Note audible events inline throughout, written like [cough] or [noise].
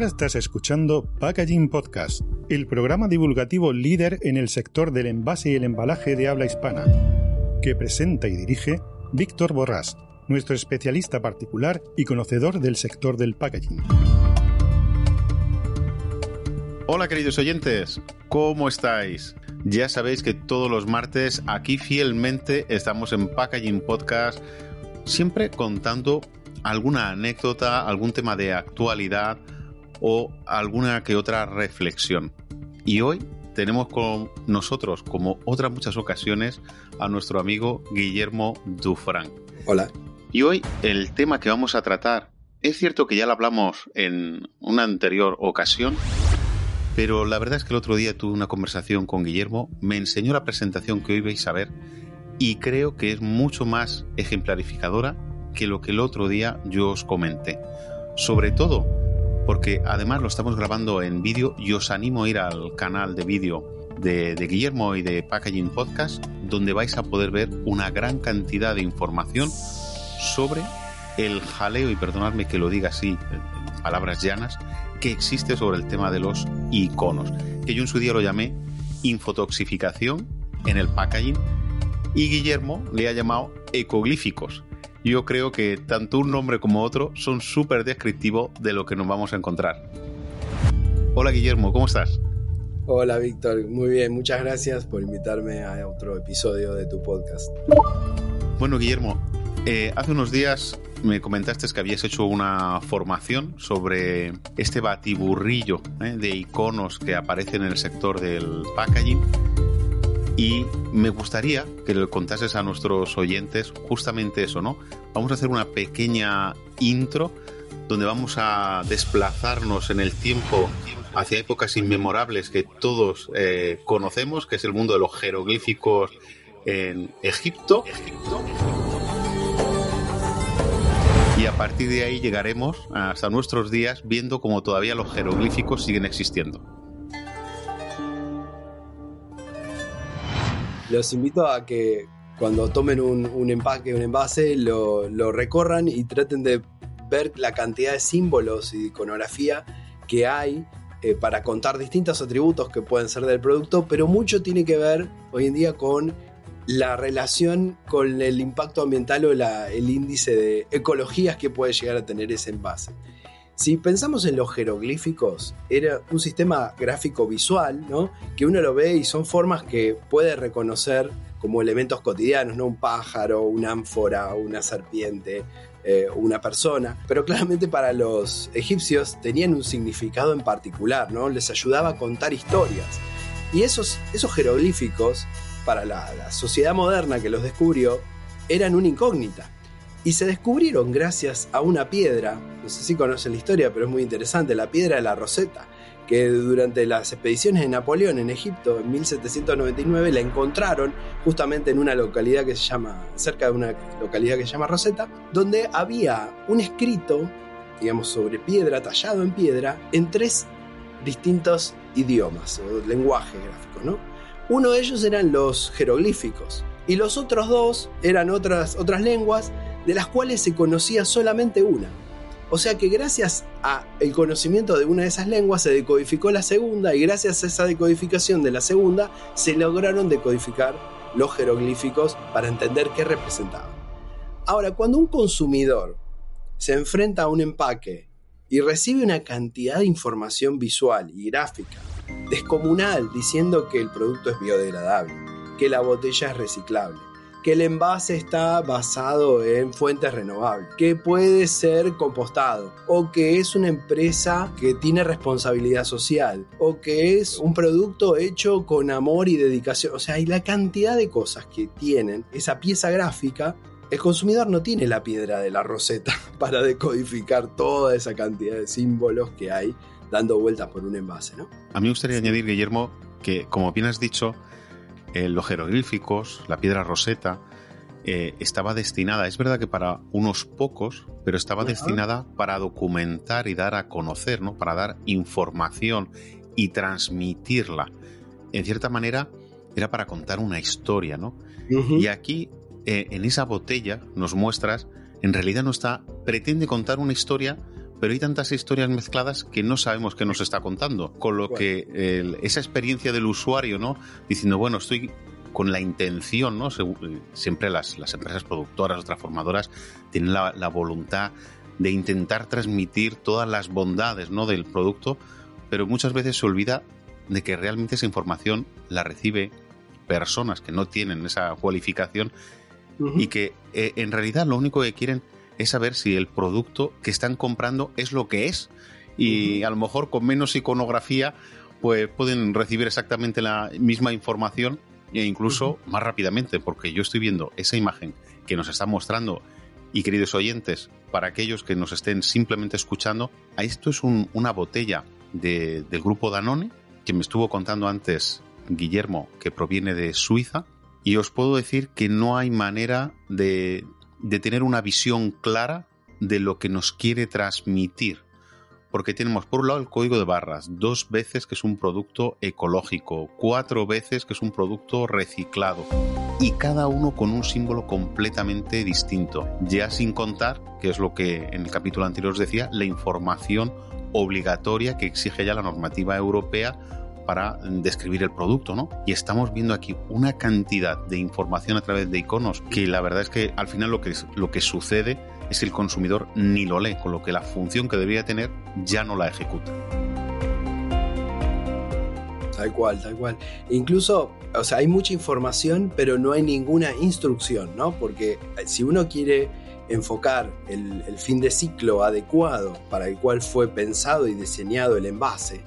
Ahora estás escuchando Packaging Podcast, el programa divulgativo líder en el sector del envase y el embalaje de habla hispana, que presenta y dirige Víctor Borrás, nuestro especialista particular y conocedor del sector del packaging. Hola queridos oyentes, ¿cómo estáis? Ya sabéis que todos los martes aquí fielmente estamos en Packaging Podcast, siempre contando alguna anécdota, algún tema de actualidad o alguna que otra reflexión. Y hoy tenemos con nosotros, como otras muchas ocasiones, a nuestro amigo Guillermo Dufran. Hola. Y hoy el tema que vamos a tratar, es cierto que ya lo hablamos en una anterior ocasión, pero la verdad es que el otro día tuve una conversación con Guillermo, me enseñó la presentación que hoy vais a ver y creo que es mucho más ejemplarificadora que lo que el otro día yo os comenté. Sobre todo porque además lo estamos grabando en vídeo y os animo a ir al canal de vídeo de, Guillermo y de Packaging Podcast, donde vais a poder ver una gran cantidad de información sobre el jaleo, y perdonadme que lo diga así, en palabras llanas, que existe sobre el tema de los iconos, que yo en su día lo llamé infotoxificación en el packaging y Guillermo le ha llamado ecoglíficos. Yo creo que tanto un nombre como otro son súper descriptivos de lo que nos vamos a encontrar. Hola Guillermo, ¿cómo estás? Hola Víctor, muy bien, muchas gracias por invitarme a otro episodio de tu podcast. Bueno Guillermo, eh, hace unos días me comentaste que habías hecho una formación sobre este batiburrillo ¿eh? de iconos que aparecen en el sector del packaging y me gustaría que le contases a nuestros oyentes justamente eso, ¿no? Vamos a hacer una pequeña intro donde vamos a desplazarnos en el tiempo hacia épocas inmemorables que todos eh, conocemos, que es el mundo de los jeroglíficos en Egipto. Y a partir de ahí llegaremos hasta nuestros días viendo cómo todavía los jeroglíficos siguen existiendo. Los invito a que cuando tomen un, empaque, un envase, lo, recorran y traten de ver la cantidad de símbolos y iconografía que hay eh, para contar distintos atributos que pueden ser del producto, pero mucho tiene que ver hoy en día con la relación con el impacto ambiental o el índice de ecologías que puede llegar a tener ese envase. Si pensamos en los jeroglíficos, era un sistema gráfico visual, ¿no? Que uno lo ve y son formas que puede reconocer como elementos cotidianos, ¿no? Un pájaro, una ánfora, una serpiente, eh, una persona. Pero claramente para los egipcios tenían un significado en particular, ¿no? Les ayudaba a contar historias. Y esos, esos jeroglíficos para la, sociedad moderna que los descubrió eran una incógnita. Y se descubrieron gracias a una piedra, no sé si conocen la historia, pero es muy interesante, la piedra de la Roseta, que durante las expediciones de Napoleón en Egipto en 1799 la encontraron justamente en una localidad que se llama, cerca de una localidad que se llama Roseta, donde había un escrito, digamos, sobre piedra, tallado en piedra, en tres distintos idiomas o lenguajes gráficos, ¿no? Uno de ellos eran los jeroglíficos y los otros dos eran otras, otras lenguas de las cuales se conocía solamente una. O sea que gracias al conocimiento de una de esas lenguas se decodificó la segunda y gracias a esa decodificación de la segunda se lograron decodificar los jeroglíficos para entender qué representaban. Ahora, cuando un consumidor se enfrenta a un empaque y recibe una cantidad de información visual y gráfica descomunal diciendo que el producto es biodegradable, que la botella es reciclable, que el envase está basado en fuentes renovables, que puede ser compostado, o que es una empresa que tiene responsabilidad social, o que es un producto hecho con amor y dedicación. O sea, hay la cantidad de cosas que tienen esa pieza gráfica. El consumidor no tiene la piedra de la roseta [laughs] para decodificar toda esa cantidad de símbolos que hay dando vueltas por un envase, ¿no? A mí me gustaría añadir, Guillermo, que como bien has dicho, eh, los jeroglíficos, la piedra roseta, eh, estaba destinada, es verdad que para unos pocos, pero estaba destinada para documentar y dar a conocer, ¿no? Para dar información y transmitirla. En cierta manera, era para contar una historia, ¿no? Y aquí, eh, en esa botella, nos muestras, en realidad no está, pretende contar una historia pero hay tantas historias mezcladas que no sabemos qué nos está contando. Con lo que esa experiencia del usuario, ¿no? Diciendo, bueno, estoy con la intención, ¿no? Siempre las, las empresas productoras o transformadoras tienen la, la, voluntad de intentar transmitir todas las bondades, ¿no? Del producto, pero muchas veces se olvida de que realmente esa información la recibe personas que no tienen esa cualificación y que eh, en realidad lo único que quieren es saber si el producto que están comprando es lo que es. Y a lo mejor con menos iconografía pues pueden recibir exactamente la misma información e incluso más rápidamente porque yo estoy viendo esa imagen que nos está mostrando y queridos oyentes para aquellos que nos estén simplemente escuchando esto es una botella del grupo Danone que me estuvo contando antes Guillermo, que proviene de Suiza, y os puedo decir que no hay manera de, de tener una visión clara de lo que nos quiere transmitir. Porque tenemos por un lado el código de barras, dos veces que es un producto ecológico, cuatro veces que es un producto reciclado y cada uno con un símbolo completamente distinto. Ya sin contar, que es lo que en el capítulo anterior os decía, la información obligatoria que exige ya la normativa europea para describir el producto, ¿no? Y estamos viendo aquí una cantidad de información a través de iconos que la verdad es que al final lo que, lo que sucede es que el consumidor ni lo lee, con lo que la función que debería tener ya no la ejecuta. Tal cual, tal cual. Incluso, o sea, hay mucha información, pero no hay ninguna instrucción, ¿no? Porque eh, si uno quiere enfocar el, el fin de ciclo adecuado para el cual fue pensado y diseñado el envase,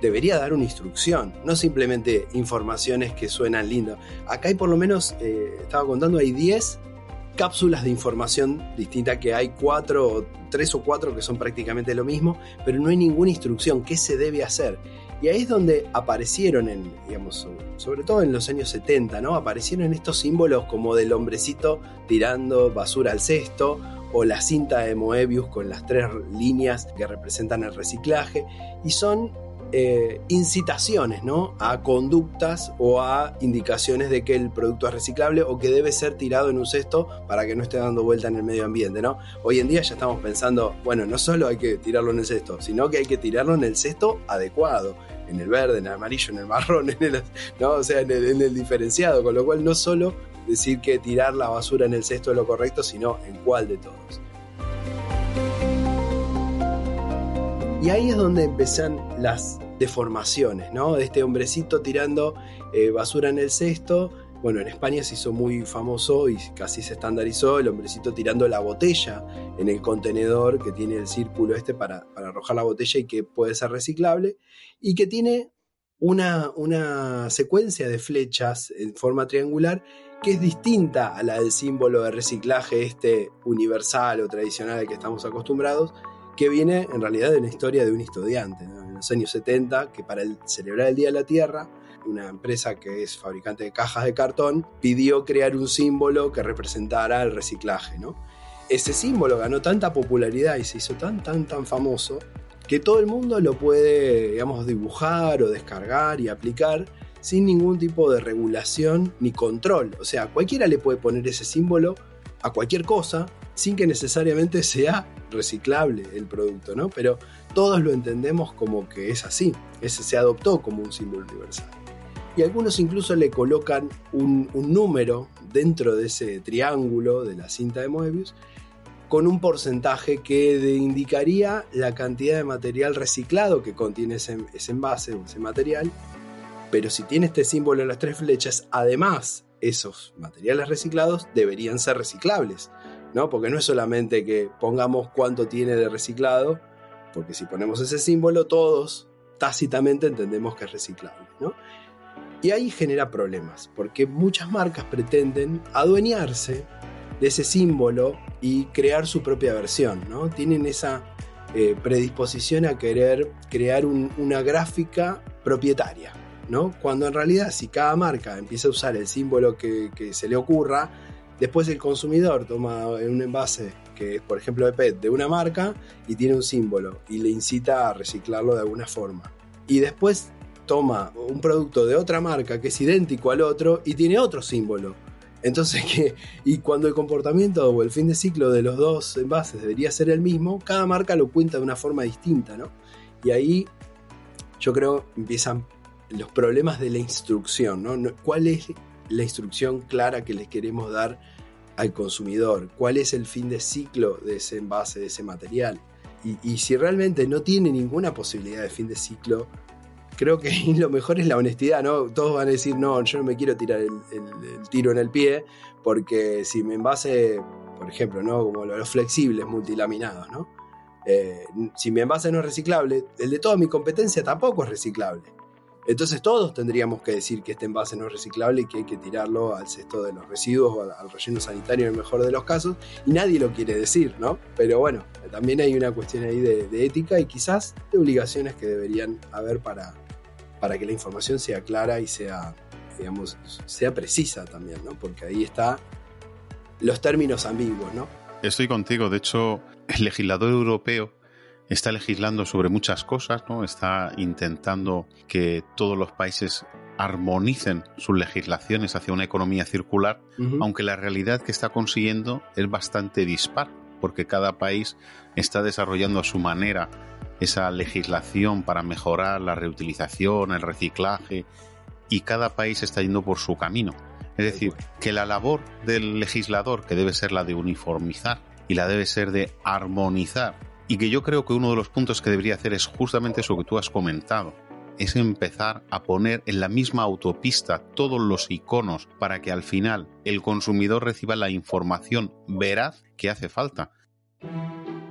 debería dar una instrucción, no simplemente informaciones que suenan lindo. Acá hay por lo menos, eh, estaba contando, hay 10 cápsulas de información distinta que hay cuatro, tres o cuatro que son prácticamente lo mismo, pero no hay ninguna instrucción, qué se debe hacer. Y ahí es donde aparecieron, en, digamos, sobre todo en los años 70, ¿no? Aparecieron estos símbolos como del hombrecito tirando basura al cesto, o la cinta de Moebius con las tres líneas que representan el reciclaje, y son eh, incitaciones ¿no? a conductas o a indicaciones de que el producto es reciclable o que debe ser tirado en un cesto para que no esté dando vuelta en el medio ambiente. ¿no? Hoy en día ya estamos pensando, bueno, no solo hay que tirarlo en el cesto, sino que hay que tirarlo en el cesto adecuado, en el verde, en el amarillo, en el marrón, en el, ¿no? o sea, en el diferenciado, con lo cual no solo decir que tirar la basura en el cesto es lo correcto, sino en cuál de todos. Y ahí es donde empiezan las deformaciones, ¿no? De este hombrecito tirando eh, basura en el cesto. Bueno, en España se hizo muy famoso y casi se estandarizó el hombrecito tirando la botella en el contenedor que tiene el círculo este para, arrojar la botella y que puede ser reciclable y que tiene una, una secuencia de flechas en forma triangular que es distinta a la del símbolo de reciclaje este universal o tradicional al que estamos acostumbrados que viene en realidad de la historia de un estudiante, en los años 70, que para celebrar el Día de la Tierra, una empresa que es fabricante de cajas de cartón pidió crear un símbolo que representara el reciclaje. ¿no? Ese símbolo ganó tanta popularidad y se hizo tan, tan, tan famoso que todo el mundo lo puede, digamos, dibujar o descargar y aplicar sin ningún tipo de regulación ni control. O sea, cualquiera le puede poner ese símbolo a cualquier cosa sin que necesariamente sea reciclable el producto, ¿no? Pero todos lo entendemos como que es así, ese se adoptó como un símbolo universal. Y algunos incluso le colocan un, número dentro de ese triángulo de la cinta de Moebius con un porcentaje que indicaría la cantidad de material reciclado que contiene ese, ese envase o ese material. Pero si tiene este símbolo en las tres flechas, además esos materiales reciclados deberían ser reciclables. ¿no? Porque no es solamente que pongamos cuánto tiene de reciclado, porque si ponemos ese símbolo, todos tácitamente entendemos que es reciclable, ¿no? Y ahí genera problemas, porque muchas marcas pretenden adueñarse de ese símbolo y crear su propia versión, ¿no? Tienen esa eh, predisposición a querer crear una gráfica propietaria, ¿no? Cuando en realidad si cada marca empieza a usar el símbolo que, se le ocurra, Después el consumidor toma un envase que es, por ejemplo, de PET de una marca y tiene un símbolo y le incita a reciclarlo de alguna forma. Y después toma un producto de otra marca que es idéntico al otro y tiene otro símbolo Entonces, [laughs] y cuando el comportamiento o el fin de ciclo de los dos envases debería ser el mismo, cada marca lo cuenta de una forma distinta, ¿no? Y ahí yo creo empiezan los problemas de la instrucción, ¿no? ¿Cuál es la instrucción clara que les queremos dar al consumidor? ¿Cuál es el fin de ciclo de ese envase, de ese material? Y, si realmente no tiene ninguna posibilidad de fin de ciclo, creo que [laughs] lo mejor es la honestidad, ¿no? Todos van a decir, no, yo no me quiero tirar el, tiro en el pie, porque si me envase, por ejemplo, ¿no? Como los flexibles multilaminados, ¿no? Eh, si mi envase no es reciclable, el de toda mi competencia tampoco es reciclable. Entonces todos tendríamos que decir que este envase no es reciclable y que hay que tirarlo al cesto de los residuos o al, relleno sanitario en el mejor de los casos, y nadie lo quiere decir, ¿no? Pero bueno, también hay una cuestión ahí de, ética y quizás de obligaciones que deberían haber para, para que la información sea clara y sea, digamos, sea precisa también, ¿no? Porque ahí está los términos ambiguos, ¿no? Estoy contigo, de hecho, el legislador europeo está legislando sobre muchas cosas, ¿no? Está intentando que todos los países armonicen sus legislaciones hacia una economía circular, aunque la realidad que está consiguiendo es bastante dispar, porque cada país está desarrollando a su manera esa legislación para mejorar la reutilización, el reciclaje, y cada país está yendo por su camino. Es decir, que la labor del legislador, que debe ser la de uniformizar y la debe ser de armonizar y que yo creo que uno de los puntos que debería hacer es justamente eso que tú has comentado. Es empezar a poner en la misma autopista todos los iconos para que al final el consumidor reciba la información veraz que hace falta.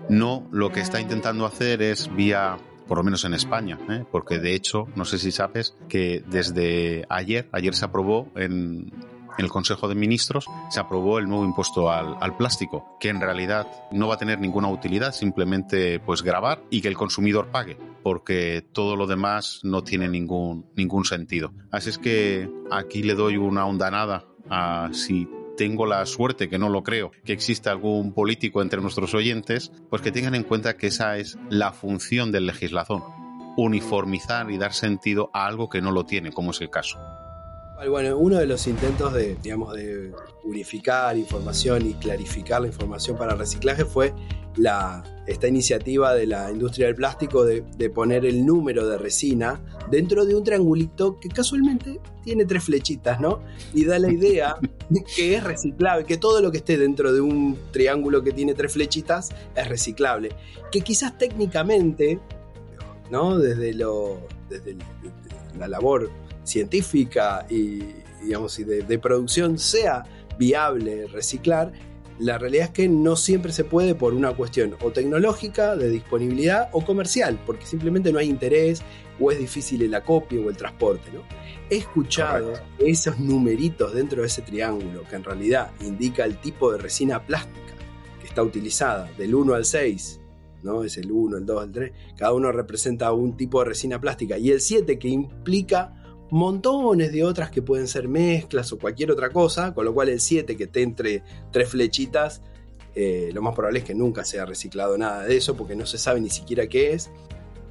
No lo que está intentando hacer es vía por lo menos en España, ¿eh? porque de hecho, no sé si sabes que desde ayer, ayer se aprobó en, en el Consejo de Ministros se aprobó el nuevo impuesto al, plástico, que en realidad no va a tener ninguna utilidad, simplemente pues grabar y que el consumidor pague, porque todo lo demás no tiene ningún, ningún sentido. Así es que aquí le doy una hondanada a si tengo la suerte, que no lo creo, que exista algún político entre nuestros oyentes, pues que tengan en cuenta que esa es la función del legislador, uniformizar y dar sentido a algo que no lo tiene, como es el caso. Bueno, uno de los intentos de, digamos, de unificar información y clarificar la información para reciclaje fue la, esta iniciativa de la industria del plástico de, poner el número de resina dentro de un triangulito que casualmente tiene tres flechitas, ¿no? Y da la idea de [laughs] que es reciclable, que todo lo que esté dentro de un triángulo que tiene tres flechitas es reciclable. Que quizás técnicamente, ¿no? Desde, lo, desde la labor científica y, digamos, y de, producción sea viable reciclar, la realidad es que no siempre se puede por una cuestión o tecnológica, de disponibilidad o comercial, porque simplemente no hay interés o es difícil el acopio o el transporte. ¿no? He escuchado esos numeritos dentro de ese triángulo, que en realidad indica el tipo de resina plástica que está utilizada, del 1 al 6, ¿no? es el 1, el 2, el 3, cada uno representa un tipo de resina plástica, y el 7 que implica montones de otras que pueden ser mezclas o cualquier otra cosa, con lo cual el 7 que esté entre tres flechitas, eh, lo más probable es que nunca sea reciclado nada de eso porque no se sabe ni siquiera qué es.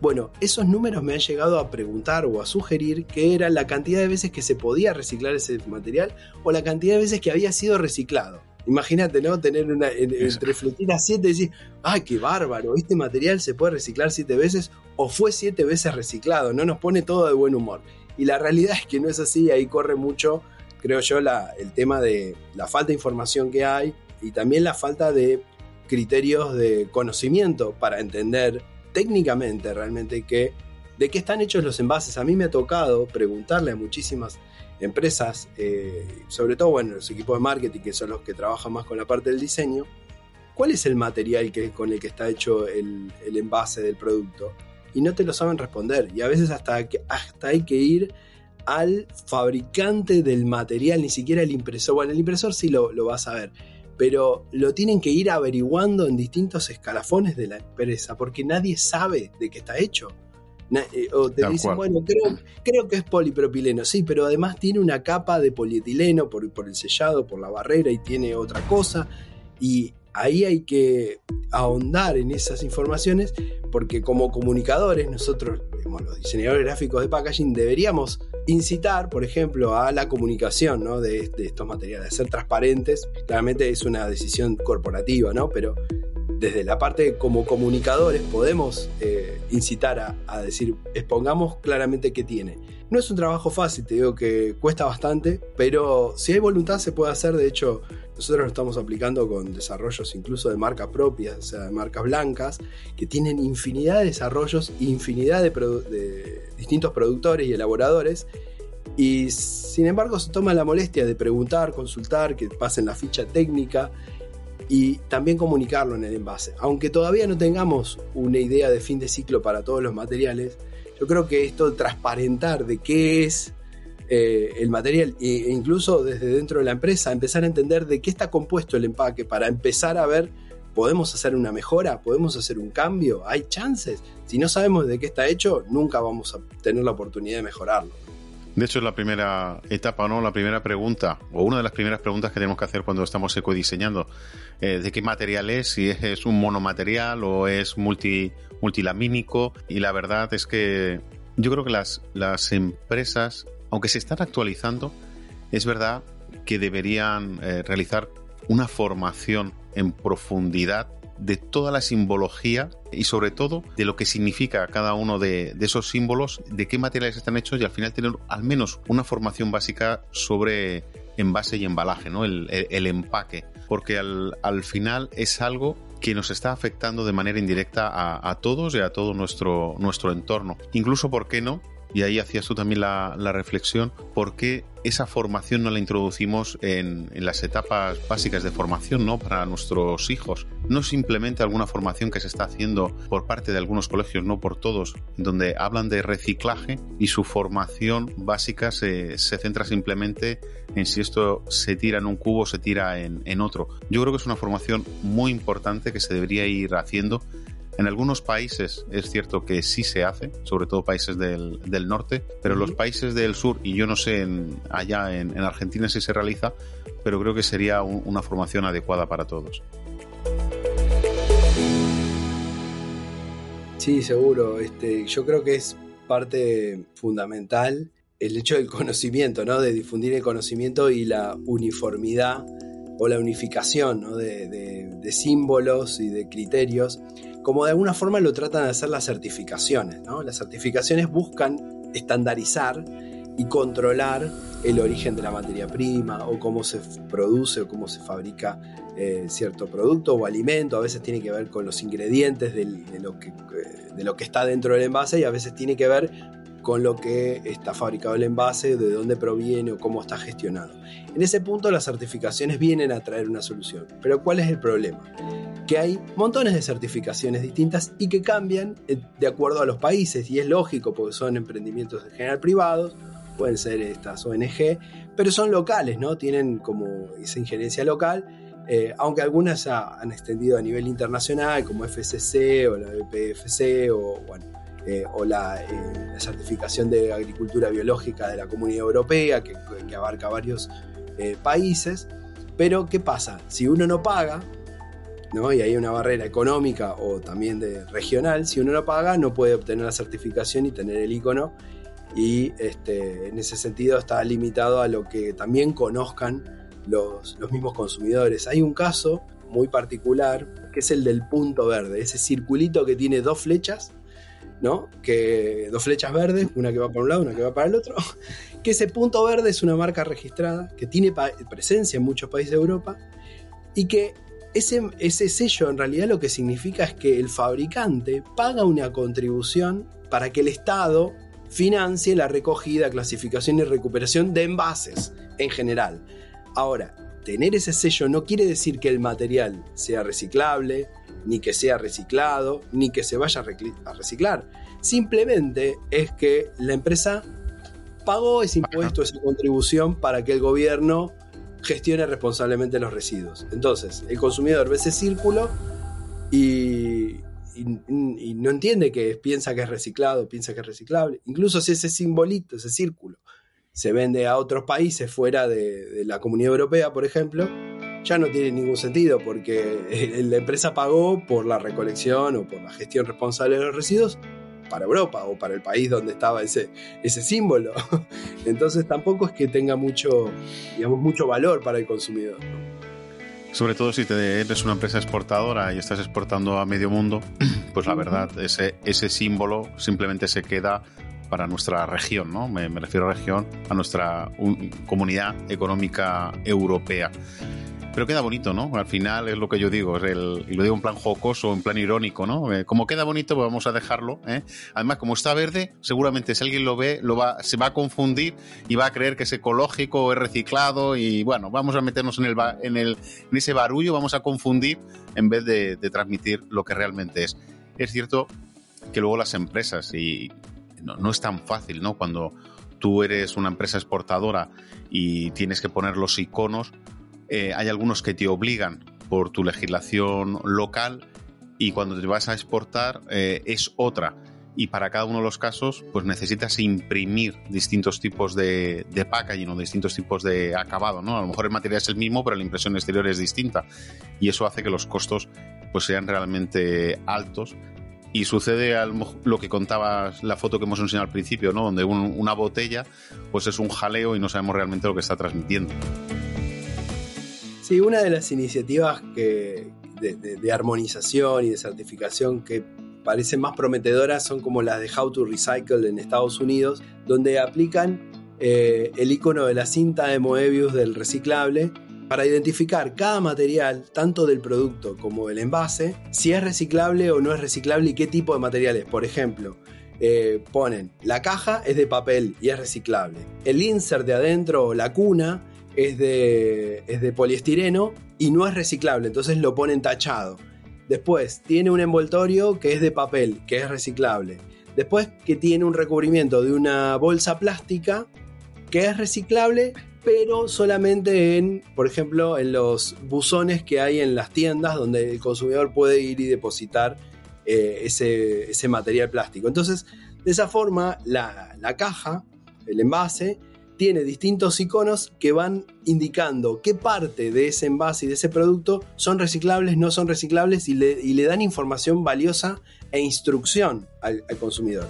Bueno, esos números me han llegado a preguntar o a sugerir que era la cantidad de veces que se podía reciclar ese material o la cantidad de veces que había sido reciclado. Imagínate, ¿no? Tener una, entre flechitas 7 y decir, ¡ay, qué bárbaro! Este material se puede reciclar 7 veces o fue 7 veces reciclado. No nos pone todo de buen humor. Y la realidad es que no es así, ahí corre mucho, creo yo, la, el tema de la falta de información que hay y también la falta de criterios de conocimiento para entender técnicamente realmente que, de qué están hechos los envases. A mí me ha tocado preguntarle a muchísimas empresas, eh, sobre todo bueno, los equipos de marketing, que son los que trabajan más con la parte del diseño, cuál es el material que, con el que está hecho el, el envase del producto y no te lo saben responder. Y a veces hasta, hasta hay que ir al fabricante del material, ni siquiera el impresor. Bueno, el impresor sí lo, lo vas a ver, pero lo tienen que ir averiguando en distintos escalafones de la empresa, porque nadie sabe de qué está hecho. Eh, o te dicen, bueno, creo, creo, que es polipropileno, sí, pero además tiene una capa de polietileno por, por el sellado, por la barrera y tiene otra cosa. Y ahí hay que ahondar en esas informaciones porque como comunicadores nosotros, los diseñadores gráficos de packaging, deberíamos incitar, por ejemplo, a la comunicación de, estos materiales, a ser transparentes. Claramente es una decisión corporativa, ¿no? pero desde la parte como comunicadores podemos eh, incitar a, decir, expongamos claramente qué tiene. No es un trabajo fácil, te digo que cuesta bastante, pero si hay voluntad se puede hacer. De hecho, nosotros lo estamos aplicando con desarrollos incluso de marca propia, o sea, de marcas blancas, que tienen infinidad de desarrollos, infinidad de, de distintos productores y elaboradores. Y sin embargo se toma la molestia de preguntar, consultar, que pasen la ficha técnica y también comunicarlo en el envase. Aunque todavía no tengamos una idea de fin de ciclo para todos los materiales, yo creo que esto de transparentar de qué es eh, el material e incluso desde dentro de la empresa empezar a entender de qué está compuesto el empaque para empezar a ver, podemos hacer una mejora, podemos hacer un cambio, hay chances. Si no sabemos de qué está hecho, nunca vamos a tener la oportunidad de mejorarlo. De hecho, es la primera etapa, ¿no? La primera pregunta, o una de las primeras preguntas que tenemos que hacer cuando estamos ecodiseñando. Eh, ¿De qué material es? Si es, un monomaterial o es multi, multilamínico. Y la verdad es que yo creo que las, las empresas, aunque se están actualizando, es verdad que deberían eh, realizar una formación en profundidad de toda la simbología y sobre todo de lo que significa cada uno de, esos símbolos, de qué materiales están hechos y al final tener al menos una formación básica sobre envase y embalaje, ¿no? el, empaque, porque al, al, final es algo que nos está afectando de manera indirecta a, a, todos y a todo nuestro, nuestro entorno. Incluso, ¿por qué no? Y ahí hacías tú también la, reflexión, ¿por qué esa formación no la introducimos en, las etapas básicas de formación ¿no? para nuestros hijos? No simplemente alguna formación que se está haciendo por parte de algunos colegios, no por todos, donde hablan de reciclaje y su formación básica se, centra simplemente en si esto se tira en un cubo o se tira en, en otro. Yo creo que es una formación muy importante que se debería ir haciendo en algunos países es cierto que sí se hace, sobre todo países del, norte, pero en los países del sur, y yo no sé allá en, Argentina si se realiza, pero creo que sería una formación adecuada para todos. Sí, seguro. Este, yo creo que es parte fundamental el hecho del conocimiento, ¿no? De difundir el conocimiento y la uniformidad o la unificación de, símbolos y de criterios como de alguna forma lo tratan de hacer las certificaciones. ¿no? Las certificaciones buscan estandarizar y controlar el origen de la materia prima o cómo se produce o cómo se fabrica eh, cierto producto o alimento. A veces tiene que ver con los ingredientes de, lo que, eh, de lo que está dentro del envase y a veces tiene que ver con lo que está fabricado el envase, de dónde proviene o cómo está gestionado. En ese punto las certificaciones vienen a traer una solución. Pero ¿cuál es el problema? Que hay montones de certificaciones distintas y que cambian eh, de acuerdo a los países y es lógico porque son emprendimientos en general privados, pueden ser estas ONG, pero son locales, ¿no? Tienen como esa injerencia local. Eh, aunque algunas han extendido a nivel internacional, como FCC o la BPFC o eh, o la, certificación de agricultura biológica de la Comunidad Europea, que, abarca varios países. Pero, ¿qué pasa? Si uno no paga, ¿no? y hay una barrera económica o también de regional, si uno no paga, no puede obtener la certificación y tener el icono. Y este, en ese sentido está limitado a lo que también conozcan los, los mismos consumidores. Hay un caso muy particular que es el del punto verde, ese circulito que tiene dos flechas ¿no? Que dos flechas verdes, una que va para un lado, una que va para el otro. [laughs] Que ese punto verde es una marca registrada que tiene presencia en muchos países de Europa y que ese, ese sello en realidad lo que significa es que el fabricante paga una contribución para que el Estado financie la recogida, clasificación y recuperación de envases en general. Ahora, tener ese sello no quiere decir que el material sea reciclable, ni que sea reciclado, ni que se vaya a reciclar. Simplemente es que la empresa pagó ese impuesto, esa contribución para que el gobierno gestione responsablemente los residuos. Entonces, el consumidor ve ese círculo y, no entiende que piensa que es reciclado, piensa que es reciclable. Incluso si ese simbolito, ese círculo, se vende a otros países fuera de, de la Comunidad Europea, por ejemplo, ya no tiene ningún sentido porque [laughs] la empresa pagó por la recolección o por la gestión responsable de los residuos para Europa o para el país donde estaba ese, ese símbolo. [laughs] Entonces tampoco es que tenga mucho, digamos, mucho valor para el consumidor. Sobre todo si te eres una empresa exportadora y estás exportando a medio mundo, [clears throat] pues la verdad, ese, ese símbolo simplemente se queda para nuestra región, ¿no? Me, refiero a región, a nuestra comunidad económica europea. Pero queda bonito, ¿no? Al final es lo que yo digo, y lo digo en plan jocoso, en plan irónico, ¿no? Eh, como queda bonito, pues vamos a dejarlo. ¿eh? Además, como está verde, seguramente si alguien lo ve, lo va, se va a confundir y va a creer que es ecológico o es reciclado y bueno, vamos a meternos en, el, en, el, en ese barullo, vamos a confundir en vez de transmitir lo que realmente es. Es cierto que luego las empresas, y no, es tan fácil, ¿no? Cuando tú eres una empresa exportadora y tienes que poner los iconos, eh, hay algunos que te obligan por tu legislación local y cuando te vas a exportar eh, es otra. Y para cada uno de los casos, pues necesitas imprimir distintos tipos de, de packaging o distintos tipos de acabado, ¿no? A lo mejor el material es el mismo, pero la impresión exterior es distinta. Y eso hace que los costos pues sean realmente altos y sucede lo que contabas, la foto que hemos enseñado al principio, ¿no? Donde una botella, pues es un jaleo y no sabemos realmente lo que está transmitiendo. Sí, una de las iniciativas que, de, armonización y de certificación que parecen más prometedoras son como las de How to Recycle en Estados Unidos, donde aplican eh, el icono de la cinta de Moebius del reciclable para identificar cada material, tanto del producto como del envase, si es reciclable o no es reciclable y qué tipo de materiales. Por ejemplo, eh, ponen la caja es de papel y es reciclable. El insert de adentro o la cuna es de, es de poliestireno y no es reciclable, entonces lo ponen tachado. Después tiene un envoltorio que es de papel, que es reciclable. Después que tiene un recubrimiento de una bolsa plástica que es reciclable, pero solamente en, por ejemplo, en los buzones que hay en las tiendas donde el consumidor puede ir y depositar eh, ese, material plástico. Entonces, de esa forma, la, caja, el envase, tiene distintos iconos que van indicando qué parte de ese envase y de ese producto son reciclables, no son reciclables y le, dan información valiosa e instrucción al, consumidor.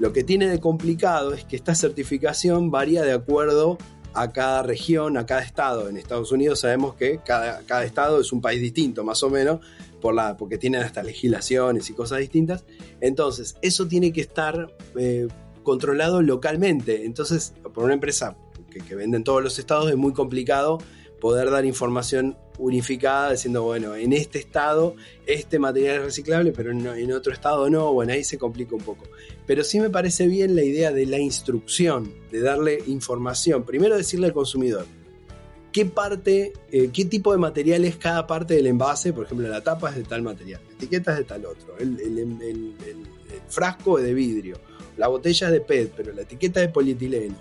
Lo que tiene de complicado es que esta certificación varía de acuerdo a cada región, a cada estado. En Estados Unidos sabemos que cada, cada estado es un país distinto, más o menos, por la, porque tienen hasta legislaciones y cosas distintas. Entonces, eso tiene que estar eh, controlado localmente. Entonces, por una empresa que, que vende en todos los estados es muy complicado poder dar información unificada diciendo, bueno, en este estado este material es reciclable, pero en, otro estado no, bueno, ahí se complica un poco. Pero sí me parece bien la idea de la instrucción, de darle información. Primero decirle al consumidor qué parte, eh, qué tipo de material es cada parte del envase, por ejemplo, la tapa es de tal material, la etiqueta es de tal otro, el, frasco es de vidrio, la botella es de PET, pero la etiqueta es de polietileno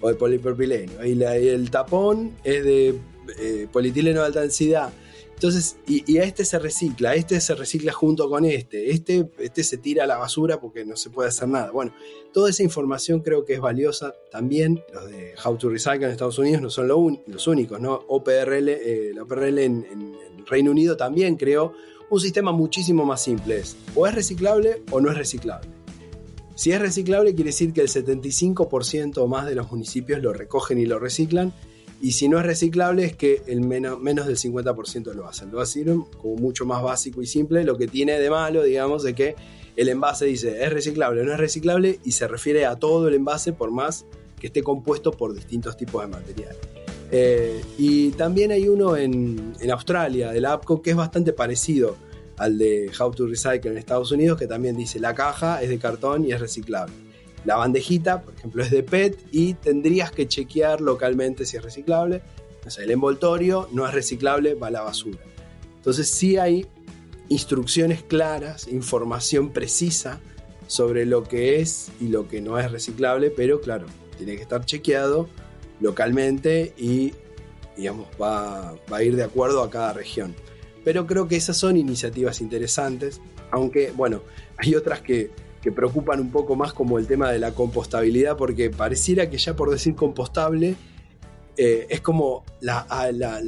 o de polipropileno, y el tapón es de eh, polietileno de alta densidad. Entonces, y, a este se recicla, este se recicla junto con este, este, este se tira a la basura porque no se puede hacer nada. Bueno, toda esa información creo que es valiosa también. Los de How to Recycle en Estados Unidos no son los únicos, ¿no? OPRL, eh, la OPRL en, en, Reino Unido también creó un sistema muchísimo más simple. Es, o es reciclable o no es reciclable. Si es reciclable quiere decir que el 75% o más de los municipios lo recogen y lo reciclan y si no es reciclable es que el menos, menos del 50% lo hacen. Lo hacen como mucho más básico y simple. Lo que tiene de malo, digamos, es que el envase dice es reciclable o no es reciclable y se refiere a todo el envase por más que esté compuesto por distintos tipos de material. Eh, y también hay uno en, en Australia, del APCO, que es bastante parecido al de How to Recycle en Estados Unidos, que también dice la caja es de cartón y es reciclable. La bandejita, por ejemplo, es de PET y tendrías que chequear localmente si es reciclable. O sea, el envoltorio no es reciclable, va a la basura. Entonces sí hay instrucciones claras, información precisa sobre lo que es y lo que no es reciclable, pero claro, tiene que estar chequeado localmente y digamos, va, va a ir de acuerdo a cada región. Pero creo que esas son iniciativas interesantes, aunque bueno, [laughs] hay otras que que preocupan un poco más como el tema de la compostabilidad, porque pareciera que ya por decir compostable eh, es como la,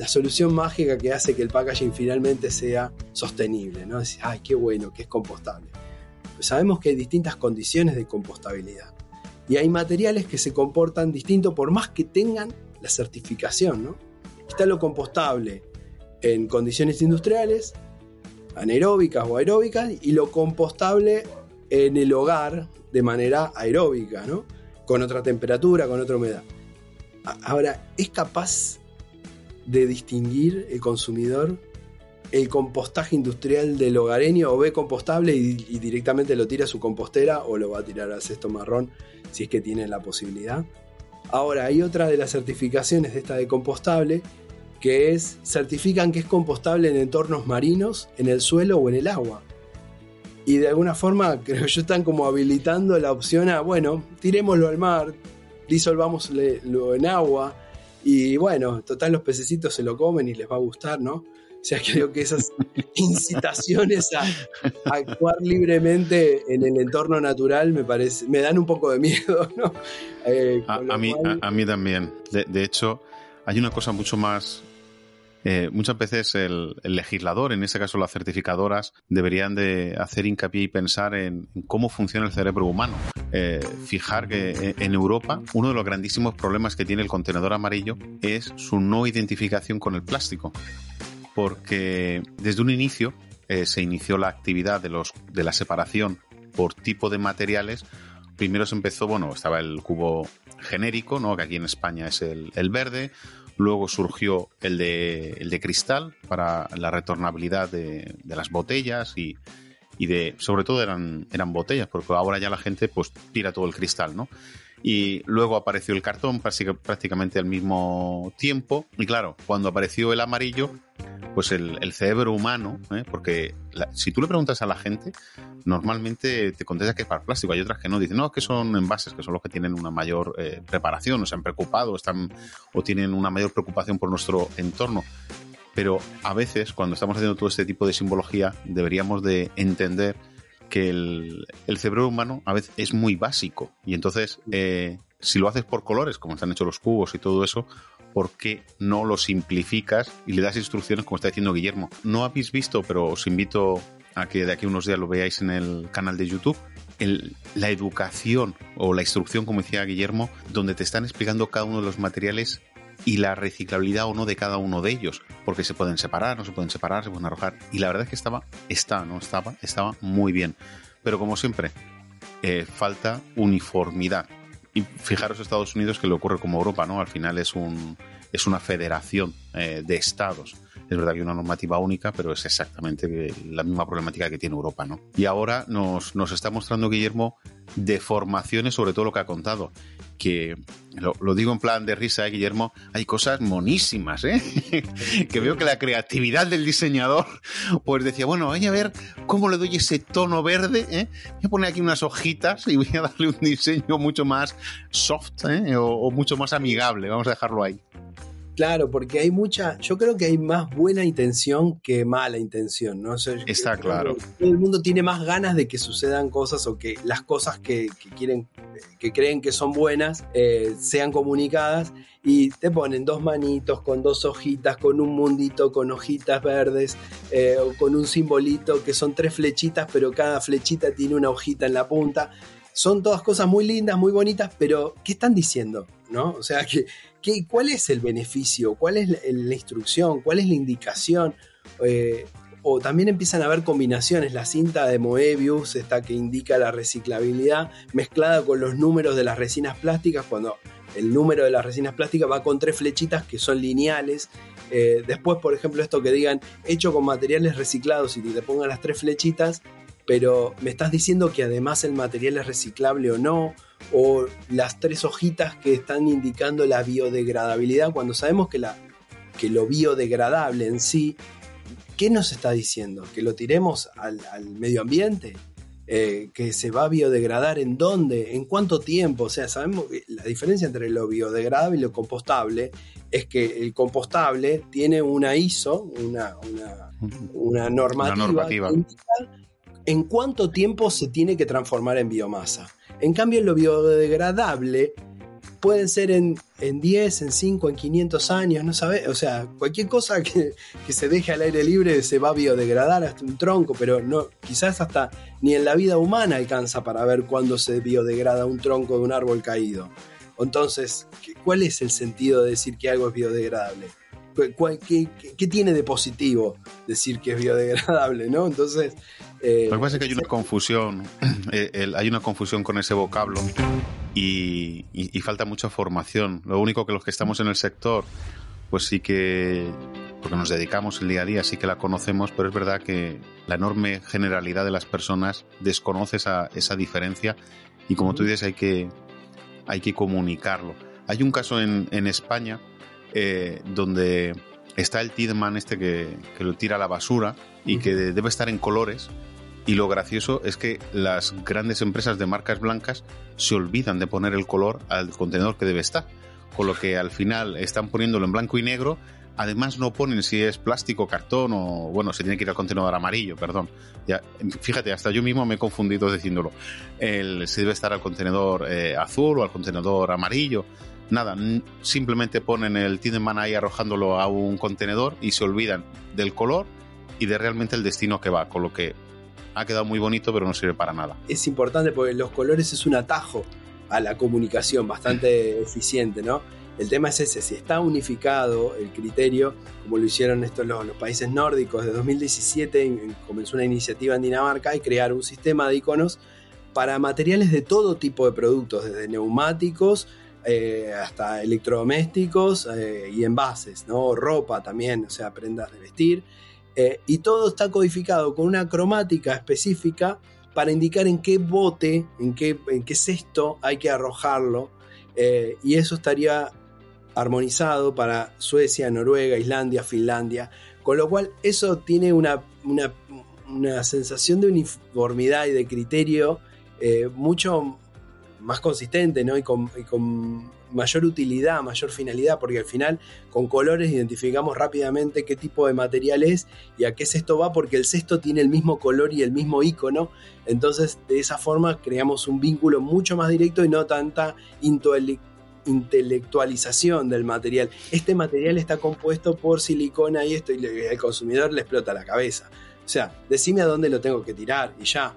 solución mágica que hace que el packaging finalmente sea sostenible, ¿no? Decir, ay, qué bueno, que es compostable. Pues sabemos que hay distintas condiciones de compostabilidad y hay materiales que se comportan distinto por más que tengan la certificación, ¿no? Está lo compostable en condiciones industriales, anaeróbicas o aeróbicas, y lo compostable en el hogar de manera aeróbica, ¿no? Con otra temperatura, con otra humedad. Ahora, ¿es capaz de distinguir el consumidor el compostaje industrial del hogareño o ve compostable y, directamente lo tira a su compostera o lo va a tirar al cesto marrón si es que tiene la posibilidad? Ahora, hay otra de las certificaciones de esta de compostable que es, certifican que es compostable en entornos marinos, en el suelo o en el agua. Y de alguna forma, [laughs] creo yo, están como habilitando la opción a, bueno, tirémoslo al mar, disolvámoslo en agua y bueno, total los pececitos se lo comen y les va a gustar, ¿no? O sea, [laughs] creo que esas [laughs] incitaciones a, actuar libremente en el entorno natural me parece, me dan un poco de miedo, ¿no? Eh, a, mí, a, mí también. de, hecho, hay una cosa mucho más eh, muchas veces el, legislador, en este caso las certificadoras, deberían de hacer hincapié y pensar en, cómo funciona el cerebro humano. Eh, fijar que eh, en Europa uno de los grandísimos problemas que tiene el contenedor amarillo es su no identificación con el plástico. Porque desde un inicio se inició la actividad de, los, de la separación por tipo de materiales primero se empezó, bueno, estaba el cubo genérico, ¿no? que aquí en España es el, el verde, Luego surgió el de, el de cristal para la retornabilidad de, las botellas y, de, sobre todo eran, eran botellas, porque ahora ya la gente pues tira todo el cristal, ¿no? Y luego apareció el cartón prácticamente al mismo tiempo. Y claro, cuando apareció el amarillo, pues el, cerebro humano, ¿eh? porque si tú le preguntas a la gente, normalmente te contesta que es para plástico. Hay otras que no, dicen, no, que son envases, que son los que tienen una mayor eh, preparación, o se han preocupado, están, o tienen una mayor preocupación por nuestro entorno. Pero a veces, cuando estamos haciendo todo este tipo de simbología, deberíamos de entender que el, cerebro humano a veces es muy básico y entonces eh, si lo haces por colores, como están hechos los cubos y todo eso, ¿por qué no lo simplificas y le das instrucciones como está diciendo Guillermo? No habéis visto, pero os invito a que de aquí unos días lo veáis en el canal de YouTube. la educación o la instrucción, como decía Guillermo, donde te están explicando cada uno de los materiales y la reciclabilidad o no de cada uno de ellos, porque se pueden separar, no se pueden separar, se pueden arrojar. Y la verdad es que estaba, está, no estaba, estaba muy bien. Pero como siempre, eh, falta uniformidad. Y fijaros Estados Unidos que le ocurre como Europa, ¿no? Al final es un es una federación eh, de estados. Es verdad que hay una normativa única, pero es exactamente la misma problemática que tiene Europa, ¿no? Y ahora nos, nos está mostrando Guillermo deformaciones sobre todo lo que ha contado que lo, digo en plan de risa, ¿eh, Guillermo, hay cosas monísimas, ¿eh? [laughs] que veo que la creatividad del diseñador, pues decía, bueno, voy a ver cómo le doy ese tono verde, ¿eh? voy a poner aquí unas hojitas y voy a darle un diseño mucho más soft ¿eh? o mucho más amigable, vamos a dejarlo ahí. Claro, porque hay mucha, yo creo que hay más buena intención que mala intención, ¿no? Está claro. Todo el mundo tiene más ganas de que sucedan cosas o que las cosas que, quieren, que creen que son buenas, eh, sean comunicadas y te ponen dos manitos con dos hojitas, con un mundito, con hojitas verdes, eh, o con un simbolito que son tres flechitas, pero cada flechita tiene una hojita en la punta. Son todas cosas muy lindas, muy bonitas, pero ¿qué están diciendo? ¿No? O sea, que ¿Cuál es el beneficio? ¿Cuál es la, instrucción? ¿Cuál es la indicación? Eh, o también empiezan a haber combinaciones. La cinta de Moebius, esta que indica la reciclabilidad, mezclada con los números de las resinas plásticas, cuando el número de las resinas plásticas va con tres flechitas que son lineales. Eh, después, por ejemplo, esto que digan hecho con materiales reciclados y te pongan las tres flechitas, pero me estás diciendo que además el material es reciclable o no o las tres hojitas que están indicando la biodegradabilidad, cuando sabemos que, la, que lo biodegradable en sí, ¿qué nos está diciendo? ¿Que lo tiremos al, medio ambiente? Eh, ¿Que se va a biodegradar en dónde? ¿En cuánto tiempo? O sea, sabemos que la diferencia entre lo biodegradable y lo compostable es que el compostable tiene una ISO, una, una, normativa, en cuánto tiempo se tiene que transformar en biomasa. En cambio, lo biodegradable pueden ser en, en 10, en 5, en 500 años, no sabes, o sea, cualquier cosa que, que, se deje al aire libre se va a biodegradar hasta un tronco, pero no, quizás hasta ni en la vida humana alcanza para ver cuándo se biodegrada un tronco de un árbol caído. Entonces, ¿cuál es el sentido de decir que algo es biodegradable? ¿Qué, qué, tiene de positivo decir que es biodegradable? ¿no? Entonces. Eh, Lo que pasa es que hay una confusión, eh, hay una confusión con ese vocablo y, falta mucha formación. Lo único que los que estamos en el sector, pues sí que, porque nos dedicamos el día a día, sí que la conocemos, pero es verdad que la enorme generalidad de las personas desconoce esa, esa diferencia y como tú dices hay que, hay que comunicarlo. Hay un caso en, en España eh, donde está el Tidman este que, lo tira a la basura y que debe estar en colores. Y lo gracioso es que las grandes empresas de marcas blancas se olvidan de poner el color al contenedor que debe estar. Con lo que al final están poniéndolo en blanco y negro. Además no ponen si es plástico, cartón o bueno, se tiene que ir al contenedor amarillo, perdón. Ya, fíjate, hasta yo mismo me he confundido diciéndolo. El, si debe estar al contenedor eh, azul o al contenedor amarillo nada, simplemente ponen el Tinderman ahí arrojándolo a un contenedor y se olvidan del color y de realmente el destino que va, con lo que ha quedado muy bonito pero no sirve para nada. Es importante porque los colores es un atajo a la comunicación bastante [laughs] eficiente, ¿no? El tema es ese, si está unificado el criterio, como lo hicieron estos los, países nórdicos, de 2017 comenzó una iniciativa en Dinamarca y crear un sistema de iconos para materiales de todo tipo de productos, desde neumáticos eh, hasta electrodomésticos eh, y envases, ¿no? Ropa también, o sea, prendas de vestir. Eh, y todo está codificado con una cromática específica para indicar en qué bote, en qué, en qué cesto hay que arrojarlo. y eso estaría armonizado para Suecia, Noruega, Islandia, Finlandia. Con lo cual eso tiene una, una, sensación de uniformidad y de criterio mucho más consistente ¿no? y, con, mayor utilidad, mayor finalidad, porque al final con colores identificamos rápidamente qué tipo de material es y a qué cesto va, porque el cesto tiene el mismo color y el mismo icono. Entonces, de esa forma creamos un vínculo mucho más directo y no tanta intelectualización del material. Este material está compuesto por silicona y esto, y al consumidor le explota la cabeza. O sea, decime a dónde lo tengo que tirar y ya.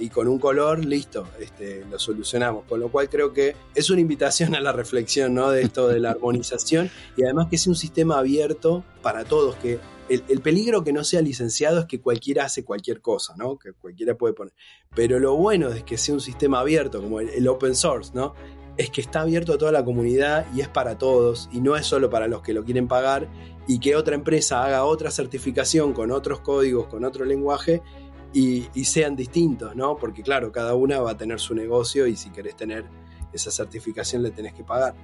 Y con un color, listo, este, lo solucionamos. Con lo cual creo que es una invitación [laughs] a la reflexión, ¿no? De esto de la armonización y además que sea un sistema abierto para todos, que el, peligro que no sea licenciado es que cualquiera hace cualquier cosa, ¿no? Que cualquiera puede poner. Pero lo bueno es que sea un sistema abierto, como el, open source, ¿no? Es que está abierto a toda la comunidad y es para todos y no es solo para los que lo quieren pagar y que otra empresa haga otra certificación con otros códigos, con otro lenguaje y, sean distintos, ¿no? Porque claro, cada una va a tener su negocio y si querés tener esa certificación le tenés que pagar.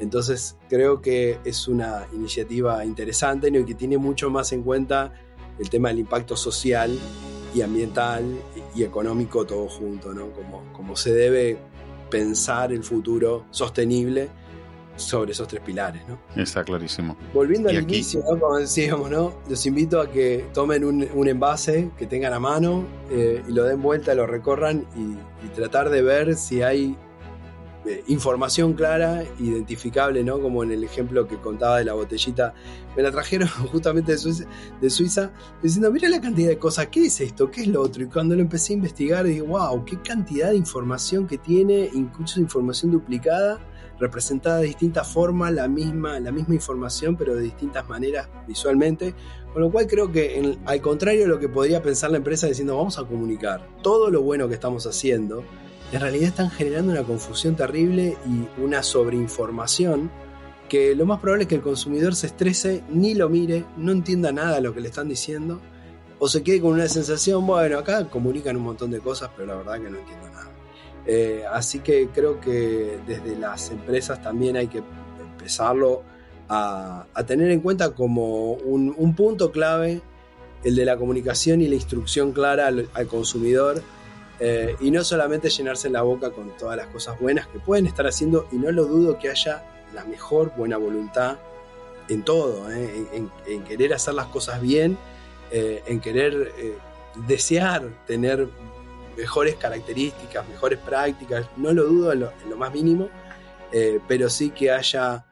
Entonces creo que es una iniciativa interesante y que tiene mucho más en cuenta el tema del impacto social y ambiental y económico todo junto, ¿no? Como, como se debe pensar el futuro sostenible sobre esos tres pilares, ¿no? Está clarísimo. Volviendo al inicio, como decíamos, ¿no? Los invito a que tomen un, envase que tengan a mano eh, y lo den vuelta, lo recorran y, tratar de ver si hay eh, información clara, identificable, ¿no? Como en el ejemplo que contaba de la botellita. Me la trajeron [laughs] justamente de Suiza, de Suiza diciendo, mira la cantidad de cosas, ¿qué es esto? ¿Qué es lo otro? Y cuando lo empecé a investigar, dije, wow, qué cantidad de información que tiene, incluso información duplicada representada de distintas formas, la misma, la misma información, pero de distintas maneras visualmente. Con lo cual creo que al contrario de lo que podría pensar la empresa diciendo vamos a comunicar todo lo bueno que estamos haciendo, en realidad están generando una confusión terrible y una sobreinformación que lo más probable es que el consumidor se estrese, ni lo mire, no entienda nada de lo que le están diciendo, o se quede con una sensación, bueno, acá comunican un montón de cosas, pero la verdad que no entiendo nada. Eh, así que creo que desde las empresas también hay que empezarlo a, tener en cuenta como un, punto clave el de la comunicación y la instrucción clara al, consumidor eh, y no solamente llenarse la boca con todas las cosas buenas que pueden estar haciendo y no lo dudo que haya la mejor buena voluntad en todo, eh, en, querer hacer las cosas bien, en querer desear tener mejores características, mejores prácticas, no lo dudo en lo, más mínimo, eh, pero sí que haya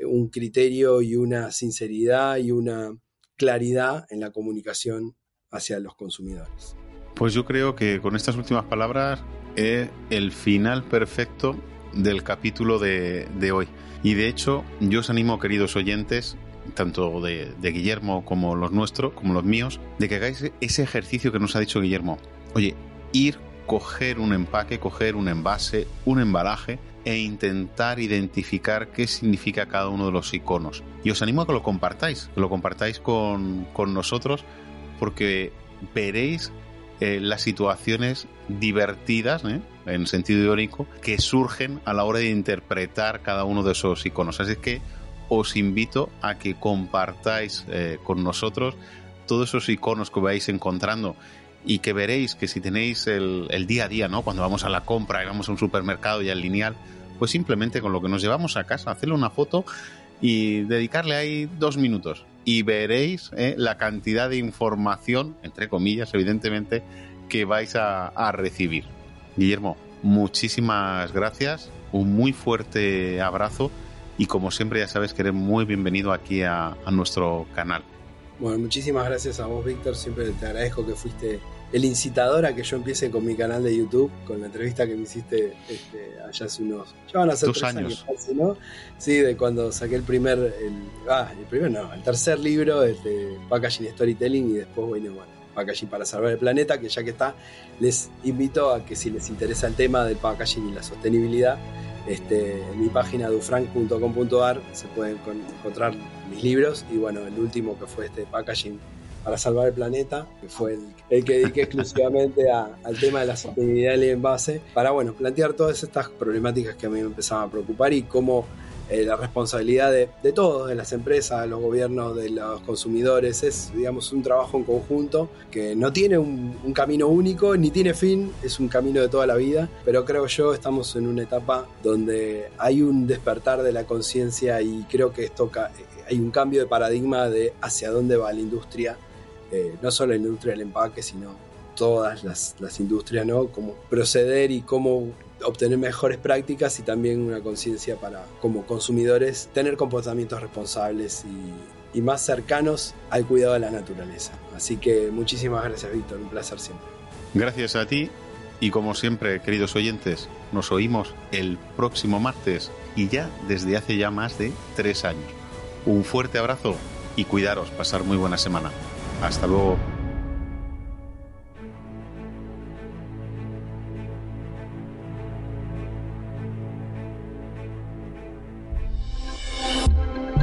un criterio y una sinceridad y una claridad en la comunicación hacia los consumidores. Pues yo creo que con estas últimas palabras es el final perfecto del capítulo de, hoy. Y de hecho, yo os animo, queridos oyentes, tanto de, de, Guillermo como los nuestros, como los míos, de que hagáis ese ejercicio que nos ha dicho Guillermo. Oye, ir, coger un empaque, coger un envase, un embalaje e intentar identificar qué significa cada uno de los iconos. Y os animo a que lo compartáis, que lo compartáis con, nosotros, porque veréis eh, las situaciones divertidas, ¿eh? en sentido irónico, que surgen a la hora de interpretar cada uno de esos iconos. Así que os invito a que compartáis eh, con nosotros todos esos iconos que vais encontrando y que veréis que si tenéis el, el, día a día, ¿no? Cuando vamos a la compra y vamos a un supermercado y al lineal, pues simplemente con lo que nos llevamos a casa, hacerle una foto y dedicarle ahí dos minutos. Y veréis eh, la cantidad de información, entre comillas, evidentemente, que vais a, recibir. Guillermo, muchísimas gracias, un muy fuerte abrazo y como siempre ya sabes que eres muy bienvenido aquí a, a nuestro canal. Bueno, muchísimas gracias a vos, Víctor. Siempre te agradezco que fuiste el incitador a que yo empiece con mi canal de YouTube, con la entrevista que me hiciste este, allá hace unos. Ya van a ser Dos años. ¿no? Sí, de cuando saqué el primer. El, ah, el primer no, el tercer libro, este, Packaging Storytelling, y después, bueno, bueno, Packaging para salvar el planeta, que ya que está, les invito a que si les interesa el tema del packaging y la sostenibilidad, este, en mi página dufranc.com.ar se pueden encontrar mis libros y bueno, el último que fue este packaging para salvar el planeta, que fue el, que dediqué [laughs] exclusivamente al tema de la sostenibilidad del envase, para bueno, plantear todas estas problemáticas que a mí me empezaban a preocupar y cómo eh, la responsabilidad de, todos, de las empresas, de los gobiernos, de los consumidores, es digamos un trabajo en conjunto que no tiene un, un camino único ni tiene fin, es un camino de toda la vida, pero creo yo estamos en una etapa donde hay un despertar de la conciencia y creo que esto hay un cambio de paradigma de hacia dónde va la industria eh, no solo la industria del empaque, sino todas las, industrias, ¿no? Cómo proceder y cómo obtener mejores prácticas y también una conciencia para, como consumidores, tener comportamientos responsables y, y, más cercanos al cuidado de la naturaleza. Así que muchísimas gracias, Víctor, un placer siempre. Gracias a ti y como siempre, queridos oyentes, nos oímos el próximo martes y ya desde hace ya más de tres años. Un fuerte abrazo y cuidaros, pasar muy buena semana. Hasta luego.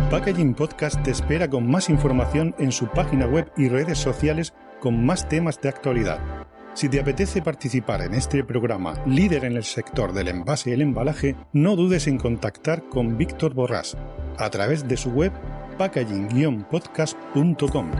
Packaging Podcast te espera con más información en su página web y redes sociales con más temas de actualidad. Si te apetece participar en este programa líder en el sector del envase y el embalaje, no dudes en contactar con Víctor Borrás a través de su web packaging-podcast.com.